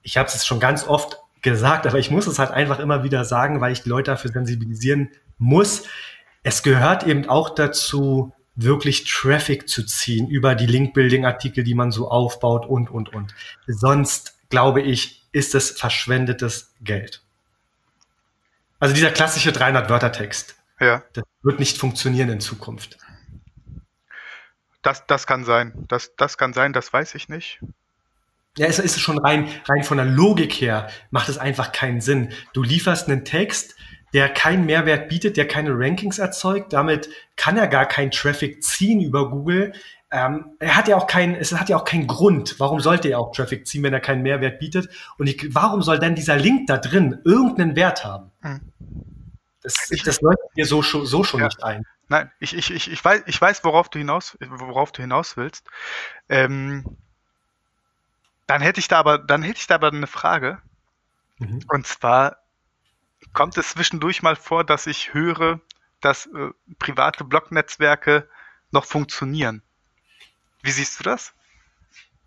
ich habe es schon ganz oft gesagt, aber ich muss es halt einfach immer wieder sagen, weil ich die Leute dafür sensibilisieren muss es gehört eben auch dazu, wirklich Traffic zu ziehen über die Link-Building-Artikel, die man so aufbaut und, und, und. Sonst, glaube ich, ist es verschwendetes Geld. Also dieser klassische 300-Wörter-Text. Ja. Das wird nicht funktionieren in Zukunft. Das, das kann sein. Das, das kann sein, das weiß ich nicht. Ja, es ist schon rein, rein von der Logik her, macht es einfach keinen Sinn. Du lieferst einen Text, der keinen Mehrwert bietet, der keine Rankings erzeugt. Damit kann er gar keinen Traffic ziehen über Google. ähm, er hat ja auch keinen, es hat ja auch keinen Grund. Warum sollte er auch Traffic ziehen, wenn er keinen Mehrwert bietet? Und ich, warum soll denn dieser Link da drin irgendeinen Wert haben? Hm. Das, das leuchtet mir so, so schon ja. nicht ein. Nein, ich, ich, ich, ich, weiß, ich weiß, worauf du hinaus, worauf du hinaus willst. Ähm, dann hätte ich da aber, dann hätte ich da aber eine Frage. Mhm. Und zwar kommt es zwischendurch mal vor, dass ich höre, dass äh, private Blognetzwerke noch funktionieren. Wie siehst du das?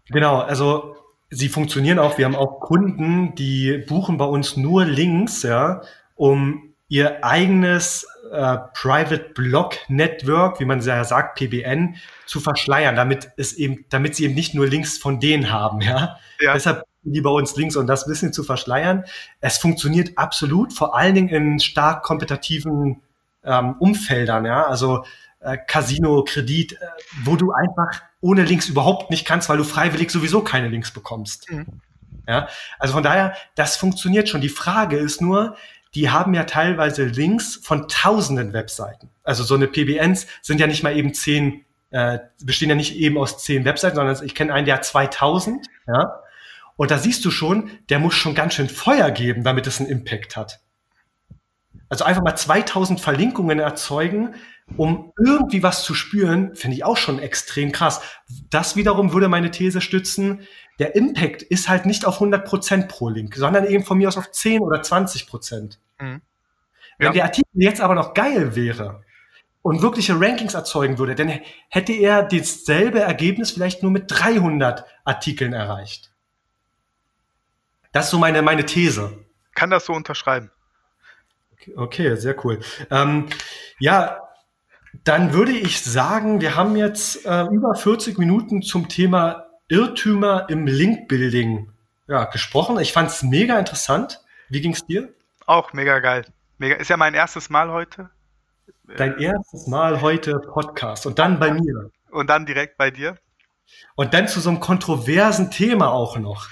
Genau, also sie funktionieren auch. Wir haben auch Kunden, die buchen bei uns nur Links, ja, um ihr eigenes äh, Private Block Network, wie man ja sagt, PBN, zu verschleiern, damit es eben, damit sie eben nicht nur Links von denen haben, ja. ja. Deshalb die bei uns Links und das Wissen zu verschleiern. Es funktioniert absolut, vor allen Dingen in stark kompetitiven ähm, Umfeldern, ja. Also äh, Casino, Kredit, äh, wo du einfach ohne Links überhaupt nicht kannst, weil du freiwillig sowieso keine Links bekommst. Mhm. Ja, also von daher, das funktioniert schon. Die Frage ist nur, die haben ja teilweise Links von tausenden Webseiten. Also so eine PBNs sind ja nicht mal eben zehn, äh, bestehen ja nicht eben aus zehn Webseiten, sondern ich kenne einen, der hat 2000, ja. Und da siehst du schon, der muss schon ganz schön Feuer geben, damit es einen Impact hat. Also einfach mal 2000 Verlinkungen erzeugen, um irgendwie was zu spüren, finde ich auch schon extrem krass. Das wiederum würde meine These stützen, der Impact ist halt nicht auf 100 Prozent pro Link, sondern eben von mir aus auf 10 oder 20%. Prozent. Mhm. Wenn ja. der Artikel jetzt aber noch geil wäre und wirkliche Rankings erzeugen würde, dann hätte er dasselbe Ergebnis vielleicht nur mit 300 Artikeln erreicht. Das ist so meine, meine These. Kann das so unterschreiben. Okay, sehr cool. Ähm, ja, dann würde ich sagen, wir haben jetzt äh, über 40 Minuten zum Thema Irrtümer im Link-Building ja, gesprochen. Ich fand es mega interessant. Wie ging es dir? Auch mega geil. Mega. Ist ja mein erstes Mal heute. Dein erstes Mal heute Podcast und dann bei mir. Und dann direkt bei dir. Und dann zu so einem kontroversen Thema auch noch.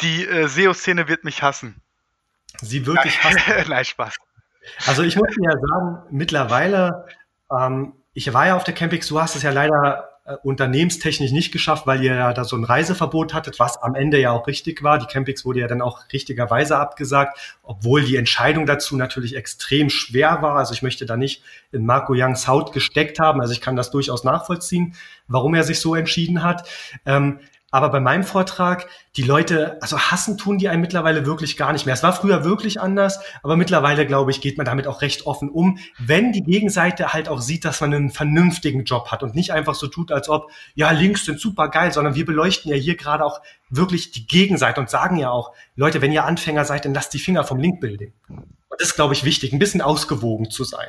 Die äh, SEO-Szene wird mich hassen. Sie wirklich hassen. Nein, Spaß. Also ich muss dir ja sagen, mittlerweile, ähm, ich war ja auf der Campix, du hast es ja leider äh, unternehmenstechnisch nicht geschafft, weil ihr ja da so ein Reiseverbot hattet, was am Ende ja auch richtig war. Die Campix wurde ja dann auch richtigerweise abgesagt, obwohl die Entscheidung dazu natürlich extrem schwer war. Also ich möchte da nicht in Marco Youngs Haut gesteckt haben. Also ich kann das durchaus nachvollziehen, warum er sich so entschieden hat. Ähm, aber bei meinem Vortrag, die Leute, also hassen tun die einen mittlerweile wirklich gar nicht mehr. Es war früher wirklich anders, aber mittlerweile, glaube ich, geht man damit auch recht offen um, wenn die Gegenseite halt auch sieht, dass man einen vernünftigen Job hat und nicht einfach so tut, als ob, ja, Links sind super geil, sondern wir beleuchten ja hier gerade auch wirklich die Gegenseite und sagen ja auch, Leute, wenn ihr Anfänger seid, dann lasst die Finger vom Linkbuilding. Und das ist, glaube ich, wichtig, ein bisschen ausgewogen zu sein.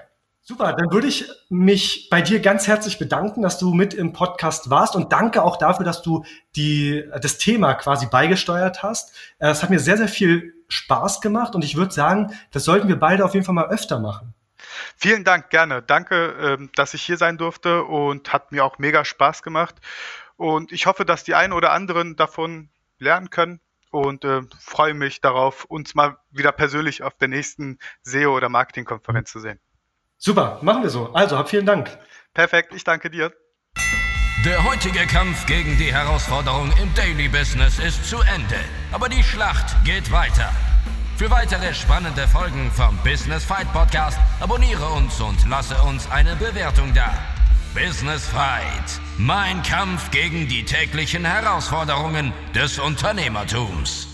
Super, dann würde ich mich bei dir ganz herzlich bedanken, dass du mit im Podcast warst und danke auch dafür, dass du die, das Thema quasi beigesteuert hast. Äh, es hat mir sehr, sehr viel Spaß gemacht und ich würde sagen, das sollten wir beide auf jeden Fall mal öfter machen. Vielen Dank, gerne. Danke, ähm, dass ich hier sein durfte und hat mir auch mega Spaß gemacht. Und ich hoffe, dass die einen oder anderen davon lernen können und äh, freue mich darauf, uns mal wieder persönlich auf der nächsten SEO- oder Marketingkonferenz zu sehen. Super, machen wir so. Also, hab vielen Dank. Perfekt, ich danke dir. Der heutige Kampf gegen die Herausforderung im Daily Business ist zu Ende, aber die Schlacht geht weiter. Für weitere spannende Folgen vom Business Fight Podcast abonniere uns und lasse uns eine Bewertung da. Business Fight, mein Kampf gegen die täglichen Herausforderungen des Unternehmertums.